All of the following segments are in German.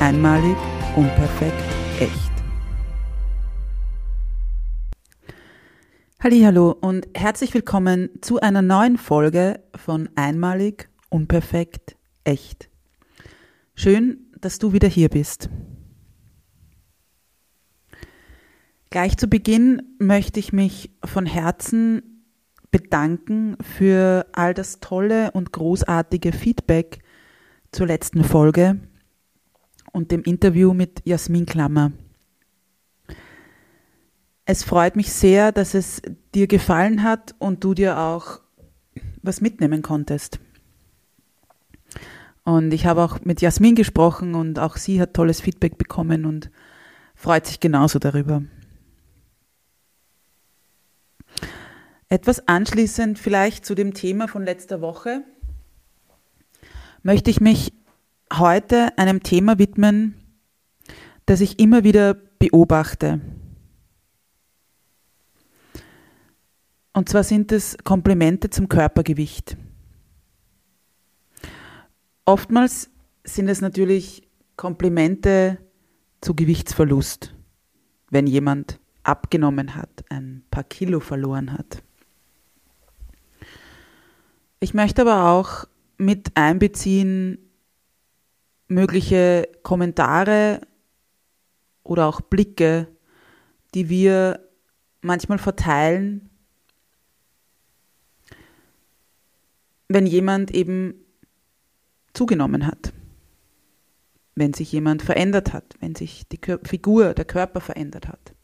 Einmalig, unperfekt, echt. Hallo und herzlich willkommen zu einer neuen Folge von Einmalig, unperfekt, echt. Schön, dass du wieder hier bist. Gleich zu Beginn möchte ich mich von Herzen bedanken für all das tolle und großartige Feedback zur letzten Folge und dem Interview mit Jasmin Klammer. Es freut mich sehr, dass es dir gefallen hat und du dir auch was mitnehmen konntest. Und ich habe auch mit Jasmin gesprochen und auch sie hat tolles Feedback bekommen und freut sich genauso darüber. Etwas anschließend vielleicht zu dem Thema von letzter Woche möchte ich mich heute einem Thema widmen, das ich immer wieder beobachte. Und zwar sind es Komplimente zum Körpergewicht. Oftmals sind es natürlich Komplimente zu Gewichtsverlust, wenn jemand abgenommen hat, ein paar Kilo verloren hat. Ich möchte aber auch mit einbeziehen, mögliche Kommentare oder auch Blicke, die wir manchmal verteilen, wenn jemand eben zugenommen hat, wenn sich jemand verändert hat, wenn sich die Figur, der Körper verändert hat.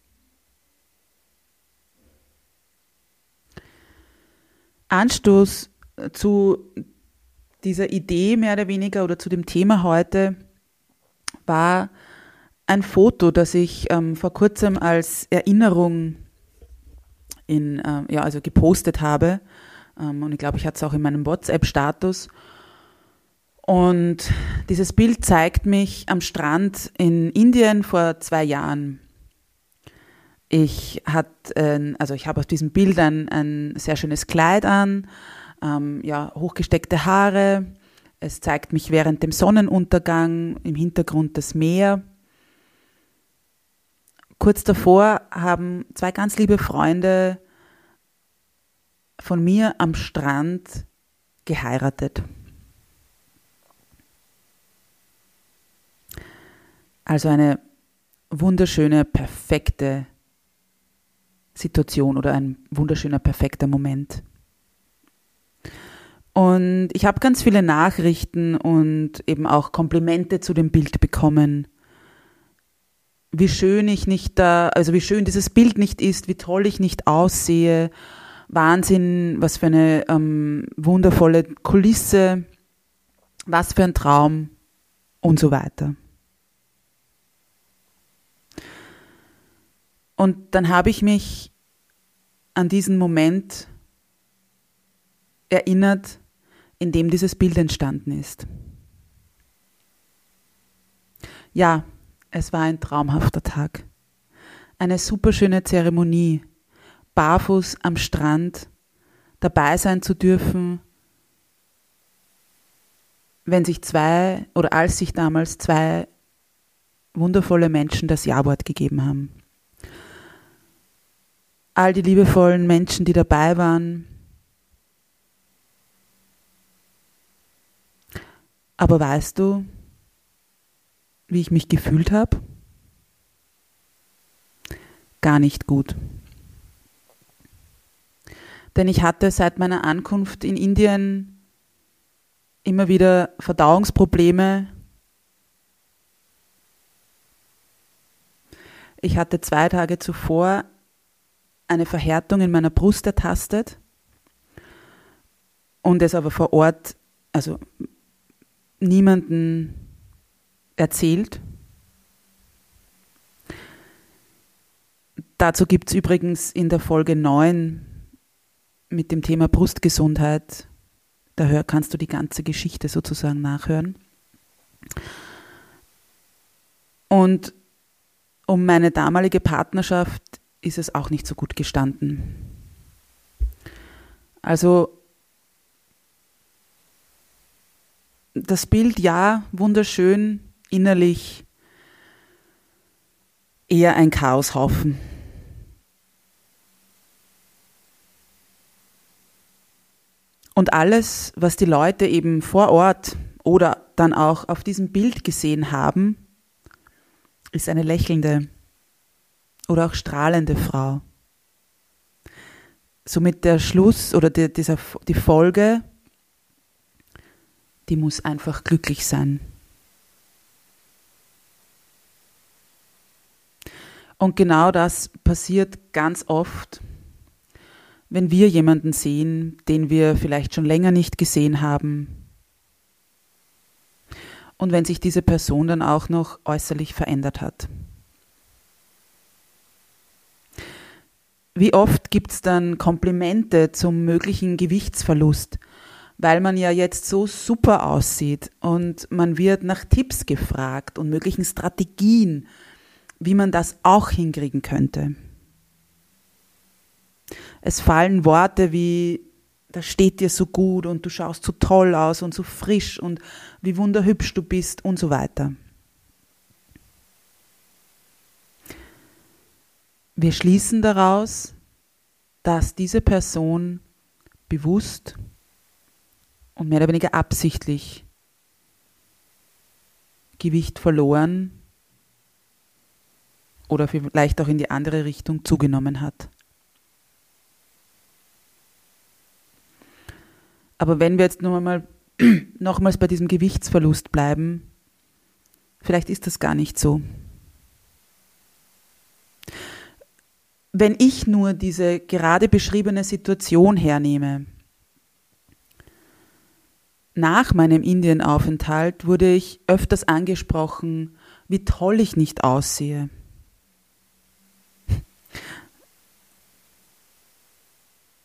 Anstoß zu dieser Idee mehr oder weniger oder zu dem Thema heute war ein Foto, das ich ähm, vor kurzem als Erinnerung in, äh, ja, also gepostet habe. Ähm, und ich glaube, ich hatte es auch in meinem WhatsApp-Status. Und dieses Bild zeigt mich am Strand in Indien vor zwei Jahren. Ich hat, äh, also ich habe auf diesem Bild ein, ein sehr schönes Kleid an, ähm, ja, hochgesteckte Haare. Es zeigt mich während dem Sonnenuntergang im Hintergrund das Meer. Kurz davor haben zwei ganz liebe Freunde von mir am Strand geheiratet. Also eine wunderschöne, perfekte Situation oder ein wunderschöner, perfekter Moment. Und ich habe ganz viele Nachrichten und eben auch Komplimente zu dem Bild bekommen. Wie schön ich nicht da, also wie schön dieses Bild nicht ist, wie toll ich nicht aussehe. Wahnsinn, was für eine ähm, wundervolle Kulisse, was für ein Traum und so weiter. Und dann habe ich mich an diesen Moment erinnert, in dem dieses Bild entstanden ist. Ja, es war ein traumhafter Tag. Eine superschöne Zeremonie, barfuß am Strand, dabei sein zu dürfen, wenn sich zwei oder als sich damals zwei wundervolle Menschen das Ja-Wort gegeben haben. All die liebevollen Menschen, die dabei waren, Aber weißt du, wie ich mich gefühlt habe? gar nicht gut. Denn ich hatte seit meiner Ankunft in Indien immer wieder Verdauungsprobleme. Ich hatte zwei Tage zuvor eine Verhärtung in meiner Brust ertastet und es aber vor Ort, also niemanden erzählt. Dazu gibt es übrigens in der Folge 9 mit dem Thema Brustgesundheit, da kannst du die ganze Geschichte sozusagen nachhören. Und um meine damalige Partnerschaft ist es auch nicht so gut gestanden. Also das Bild ja, wunderschön, innerlich eher ein Chaoshaufen. Und alles, was die Leute eben vor Ort oder dann auch auf diesem Bild gesehen haben, ist eine lächelnde oder auch strahlende Frau. Somit der Schluss oder die, dieser, die Folge, die muss einfach glücklich sein. Und genau das passiert ganz oft wenn wir jemanden sehen, den wir vielleicht schon länger nicht gesehen haben. Und wenn sich diese Person dann auch noch äußerlich verändert hat. Wie oft gibt es dann Komplimente zum möglichen Gewichtsverlust, weil man ja jetzt so super aussieht und man wird nach Tipps gefragt und möglichen Strategien, wie man das auch hinkriegen könnte. Es fallen Worte wie, das steht dir so gut und du schaust so toll aus und so frisch und wie wunderhübsch du bist und so weiter. Wir schließen daraus, dass diese Person bewusst und mehr oder weniger absichtlich Gewicht verloren oder vielleicht auch in die andere Richtung zugenommen hat. Aber wenn wir jetzt nur mal nochmals bei diesem Gewichtsverlust bleiben, vielleicht ist das gar nicht so. Wenn ich nur diese gerade beschriebene Situation hernehme, nach meinem Indienaufenthalt wurde ich öfters angesprochen, wie toll ich nicht aussehe.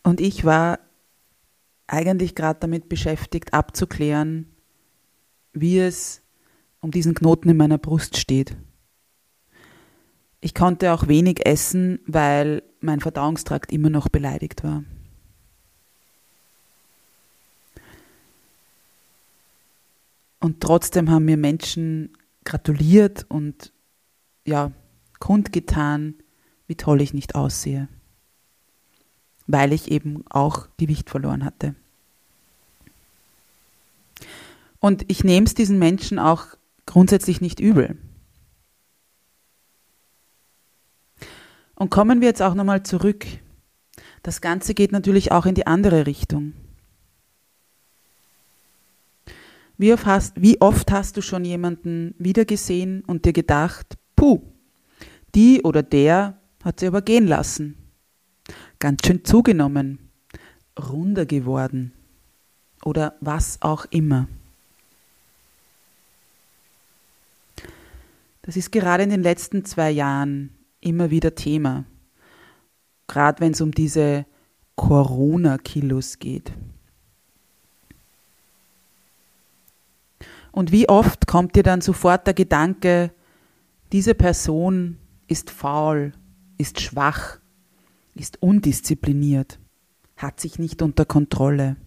Und ich war eigentlich gerade damit beschäftigt, abzuklären, wie es um diesen Knoten in meiner Brust steht. Ich konnte auch wenig essen, weil mein Verdauungstrakt immer noch beleidigt war. Und trotzdem haben mir Menschen gratuliert und ja, kundgetan, wie toll ich nicht aussehe weil ich eben auch Gewicht verloren hatte. Und ich nehme es diesen Menschen auch grundsätzlich nicht übel. Und kommen wir jetzt auch nochmal zurück. Das Ganze geht natürlich auch in die andere Richtung. Wie oft, hast, wie oft hast du schon jemanden wiedergesehen und dir gedacht, puh, die oder der hat sie aber gehen lassen ganz schön zugenommen, runder geworden oder was auch immer. Das ist gerade in den letzten zwei Jahren immer wieder Thema, gerade wenn es um diese Corona-Kilos geht. Und wie oft kommt dir dann sofort der Gedanke, diese Person ist faul, ist schwach, ist undiszipliniert, hat sich nicht unter Kontrolle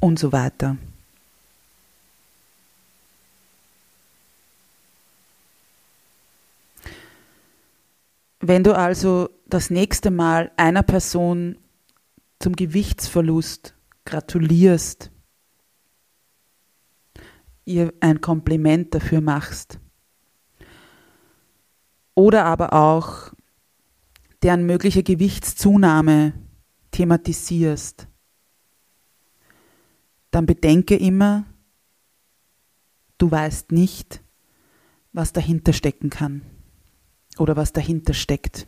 und so weiter. Wenn du also das nächste Mal einer Person zum Gewichtsverlust gratulierst, ihr ein Kompliment dafür machst, oder aber auch deren mögliche Gewichtszunahme thematisierst, dann bedenke immer, du weißt nicht, was dahinter stecken kann oder was dahinter steckt.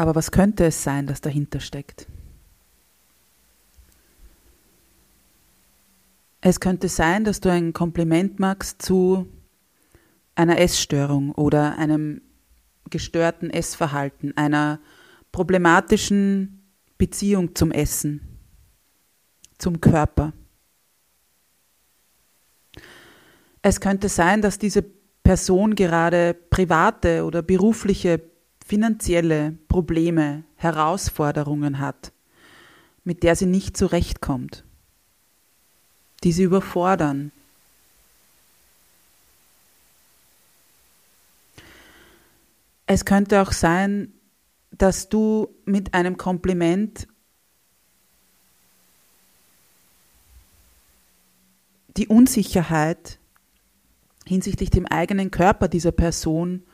Aber was könnte es sein, das dahinter steckt? Es könnte sein, dass du ein Kompliment magst zu einer Essstörung oder einem gestörten Essverhalten, einer problematischen Beziehung zum Essen, zum Körper. Es könnte sein, dass diese Person gerade private oder berufliche, finanzielle Probleme, Herausforderungen hat, mit der sie nicht zurechtkommt, die sie überfordern, Es könnte auch sein, dass du mit einem Kompliment die Unsicherheit hinsichtlich dem eigenen Körper dieser Person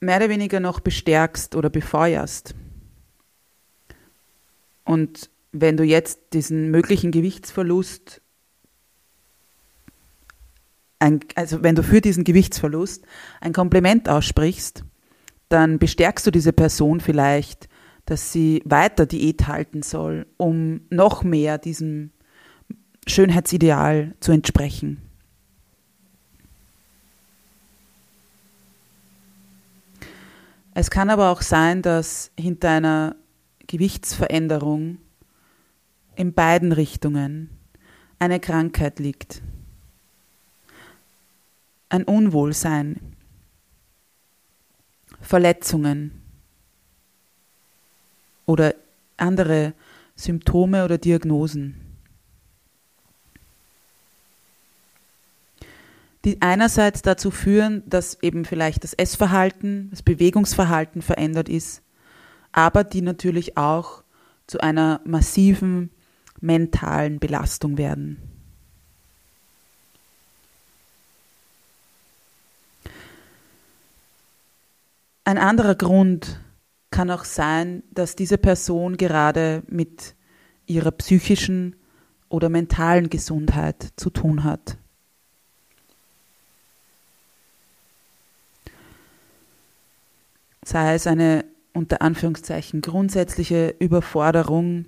mehr oder weniger noch bestärkst oder befeuerst. Und wenn du jetzt diesen möglichen Gewichtsverlust ein, also wenn du für diesen Gewichtsverlust ein Kompliment aussprichst, dann bestärkst du diese Person vielleicht, dass sie weiter Diät halten soll, um noch mehr diesem Schönheitsideal zu entsprechen. Es kann aber auch sein, dass hinter einer Gewichtsveränderung in beiden Richtungen eine Krankheit liegt. Ein Unwohlsein, Verletzungen. Oder andere Symptome oder Diagnosen, die einerseits dazu führen, dass eben vielleicht das Essverhalten, das Bewegungsverhalten verändert ist, aber die natürlich auch zu einer massiven mentalen Belastung werden. Ein anderer Grund kann auch sein, dass diese Person gerade mit ihrer psychischen oder mentalen Gesundheit zu tun hat. Sei es eine unter Anführungszeichen grundsätzliche Überforderung,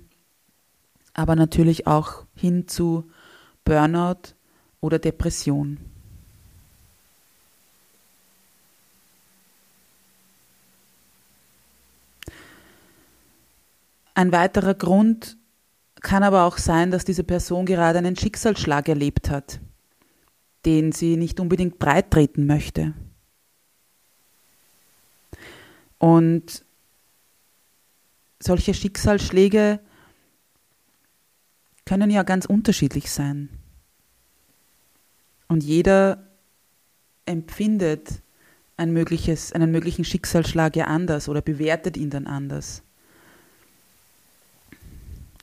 aber natürlich auch hin zu Burnout oder Depression. Ein weiterer Grund kann aber auch sein, dass diese Person gerade einen Schicksalsschlag erlebt hat, den sie nicht unbedingt breit treten möchte. Und solche Schicksalsschläge können ja ganz unterschiedlich sein. Und jeder empfindet ein mögliches, einen möglichen Schicksalsschlag ja anders oder bewertet ihn dann anders.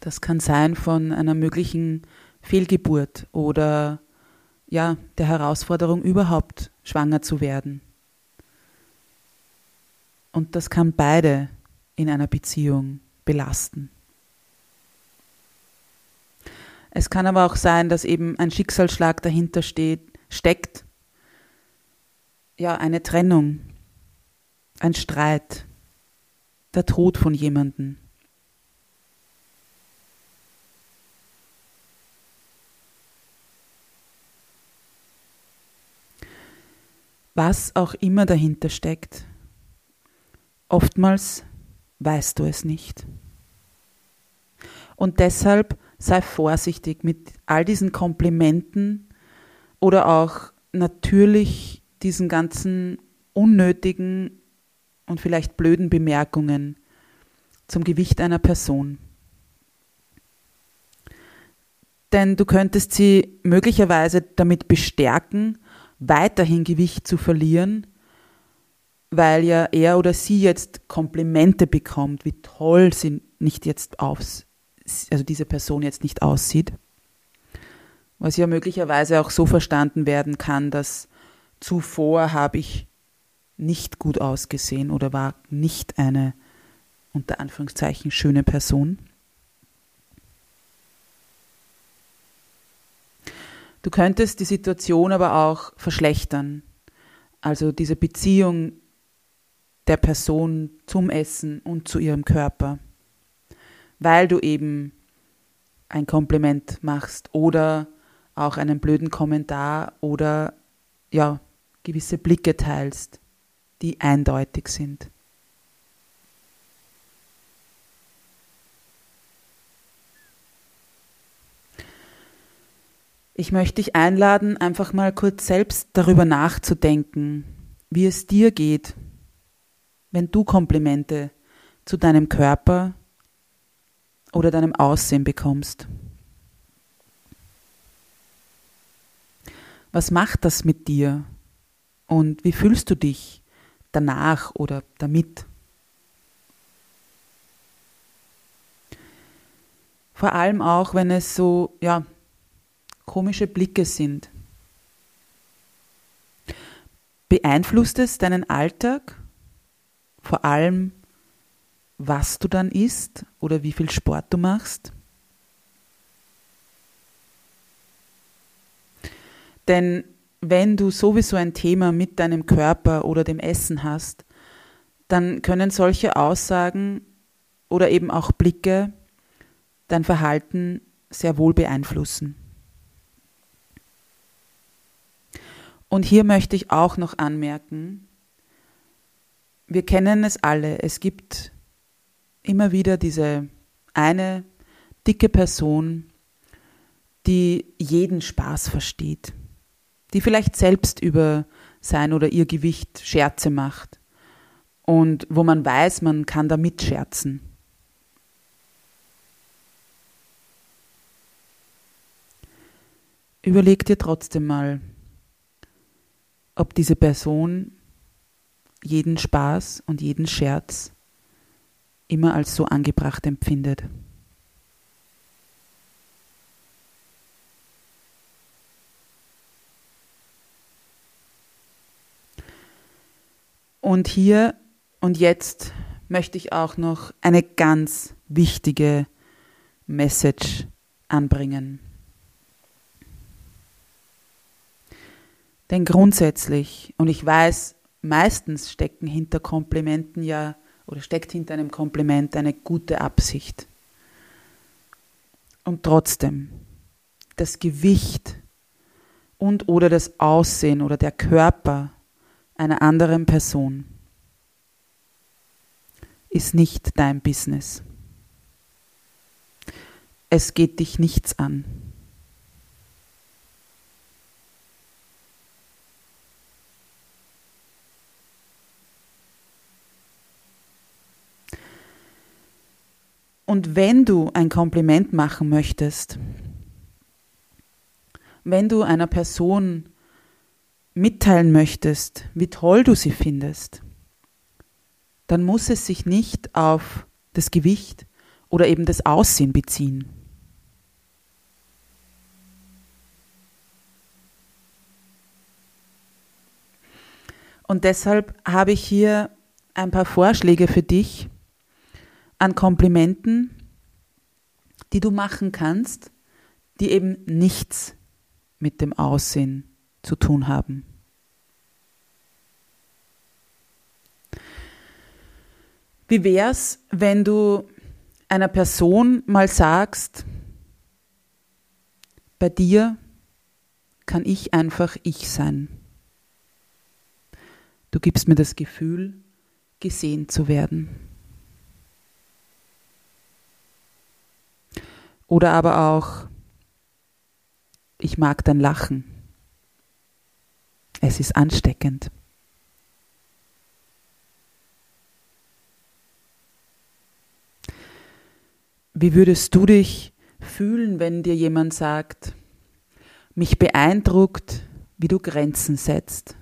Das kann sein von einer möglichen Fehlgeburt oder ja, der Herausforderung überhaupt schwanger zu werden. Und das kann beide in einer Beziehung belasten. Es kann aber auch sein, dass eben ein Schicksalsschlag dahinter steht, steckt. Ja, eine Trennung, ein Streit, der Tod von jemandem. was auch immer dahinter steckt. Oftmals weißt du es nicht. Und deshalb sei vorsichtig mit all diesen Komplimenten oder auch natürlich diesen ganzen unnötigen und vielleicht blöden Bemerkungen zum Gewicht einer Person. Denn du könntest sie möglicherweise damit bestärken, weiterhin Gewicht zu verlieren, weil ja er oder sie jetzt Komplimente bekommt, wie toll sie nicht jetzt aufs, also diese Person jetzt nicht aussieht. Was ja möglicherweise auch so verstanden werden kann, dass zuvor habe ich nicht gut ausgesehen oder war nicht eine unter Anführungszeichen schöne Person. Du könntest die Situation aber auch verschlechtern. Also diese Beziehung der Person zum Essen und zu ihrem Körper, weil du eben ein Kompliment machst oder auch einen blöden Kommentar oder ja, gewisse Blicke teilst, die eindeutig sind. Ich möchte dich einladen, einfach mal kurz selbst darüber nachzudenken, wie es dir geht, wenn du Komplimente zu deinem Körper oder deinem Aussehen bekommst. Was macht das mit dir und wie fühlst du dich danach oder damit? Vor allem auch, wenn es so, ja, komische Blicke sind. Beeinflusst es deinen Alltag? Vor allem, was du dann isst oder wie viel Sport du machst? Denn wenn du sowieso ein Thema mit deinem Körper oder dem Essen hast, dann können solche Aussagen oder eben auch Blicke dein Verhalten sehr wohl beeinflussen. Und hier möchte ich auch noch anmerken, wir kennen es alle, es gibt immer wieder diese eine dicke Person, die jeden Spaß versteht, die vielleicht selbst über sein oder ihr Gewicht Scherze macht und wo man weiß, man kann da mitscherzen. Überleg dir trotzdem mal, ob diese Person jeden Spaß und jeden Scherz immer als so angebracht empfindet. Und hier und jetzt möchte ich auch noch eine ganz wichtige Message anbringen. Denn grundsätzlich, und ich weiß, meistens stecken hinter Komplimenten ja oder steckt hinter einem Kompliment eine gute Absicht. Und trotzdem, das Gewicht und oder das Aussehen oder der Körper einer anderen Person ist nicht dein Business. Es geht dich nichts an. Und wenn du ein Kompliment machen möchtest, wenn du einer Person mitteilen möchtest, wie toll du sie findest, dann muss es sich nicht auf das Gewicht oder eben das Aussehen beziehen. Und deshalb habe ich hier ein paar Vorschläge für dich, an Komplimenten, die du machen kannst, die eben nichts mit dem Aussehen zu tun haben. Wie wär's, wenn du einer Person mal sagst, bei dir kann ich einfach ich sein. Du gibst mir das Gefühl, gesehen zu werden. Oder aber auch, ich mag dein Lachen. Es ist ansteckend. Wie würdest du dich fühlen, wenn dir jemand sagt, mich beeindruckt, wie du Grenzen setzt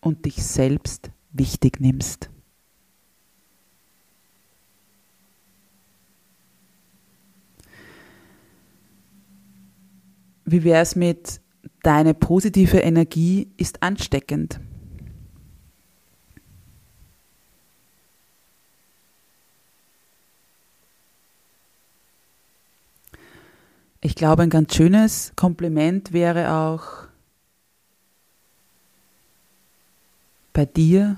und dich selbst wichtig nimmst? Wie wäre es mit deine positive Energie ist ansteckend? Ich glaube, ein ganz schönes Kompliment wäre auch bei dir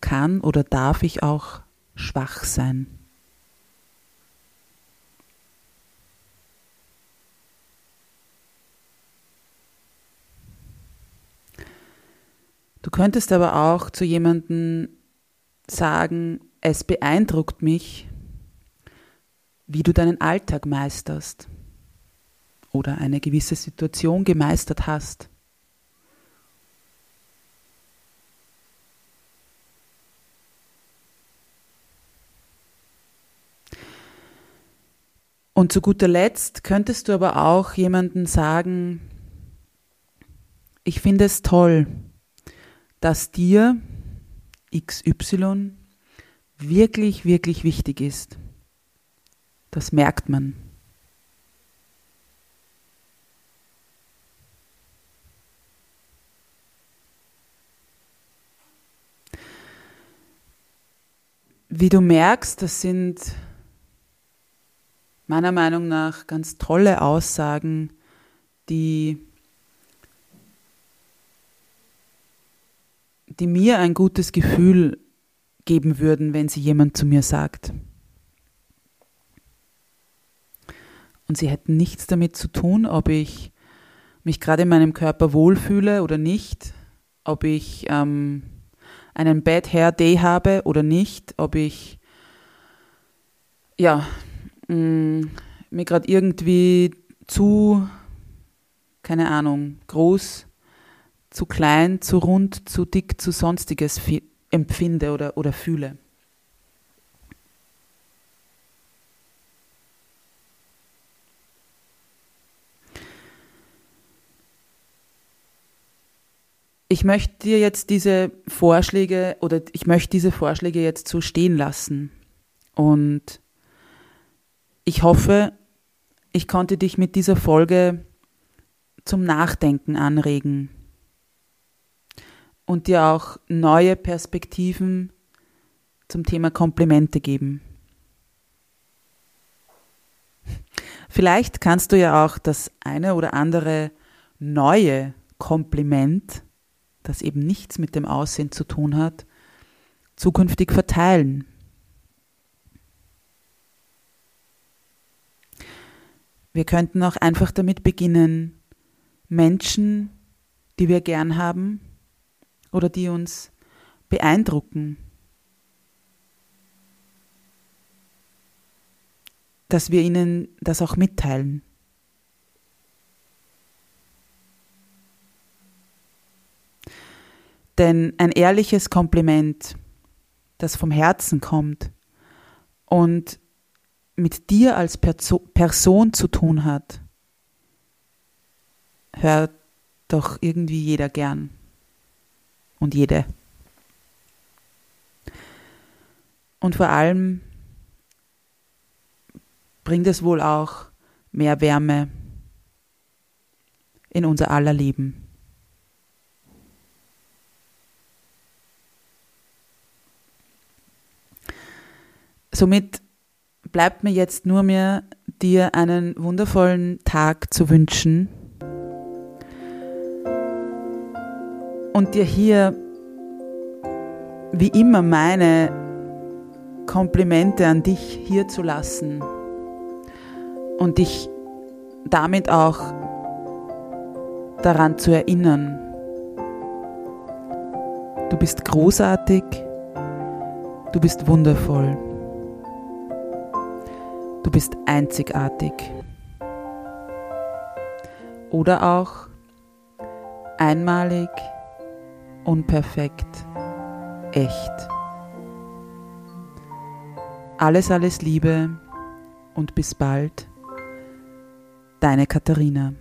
kann oder darf ich auch schwach sein. Du könntest aber auch zu jemandem sagen, es beeindruckt mich, wie du deinen Alltag meisterst oder eine gewisse Situation gemeistert hast. Und zu guter Letzt könntest du aber auch jemanden sagen, ich finde es toll, dass dir XY wirklich, wirklich wichtig ist. Das merkt man. Wie du merkst, das sind meiner Meinung nach ganz tolle Aussagen, die, die mir ein gutes Gefühl geben würden, wenn sie jemand zu mir sagt. Und sie hätten nichts damit zu tun, ob ich mich gerade in meinem Körper wohlfühle oder nicht, ob ich ähm, einen Bad Hair Day habe oder nicht, ob ich ja mh, mm, mir gerade irgendwie zu, keine Ahnung, groß, zu klein, zu rund, zu dick, zu sonstiges empfinde oder, oder fühle. ich möchte dir jetzt diese Vorschläge oder ich möchte diese Vorschläge jetzt so stehen lassen. Und ich hoffe, ich konnte dich mit dieser Folge zum Nachdenken anregen und dir auch neue Perspektiven zum Thema Komplimente geben. Vielleicht kannst du ja auch das eine oder andere neue Kompliment das eben nichts mit dem Aussehen zu tun hat, zukünftig verteilen. Wir könnten auch einfach damit beginnen, Menschen, die wir gern haben oder die uns beeindrucken, dass wir ihnen das auch mitteilen. Denn ein ehrliches Kompliment, das vom Herzen kommt und mit dir als Perso Person zu tun hat, hört doch irgendwie jeder gern und jede. Und vor allem bringt es wohl auch mehr Wärme in unser aller Leben. Somit bleibt mir jetzt nur mehr, dir einen wundervollen Tag zu wünschen und dir hier wie immer meine Komplimente an dich hier zu lassen und dich damit auch daran zu erinnern. Du bist großartig, du bist wundervoll. Du bist einzigartig. Oder auch einmalig, unperfekt, echt. Alles, alles Liebe und bis bald. Deine Katharina.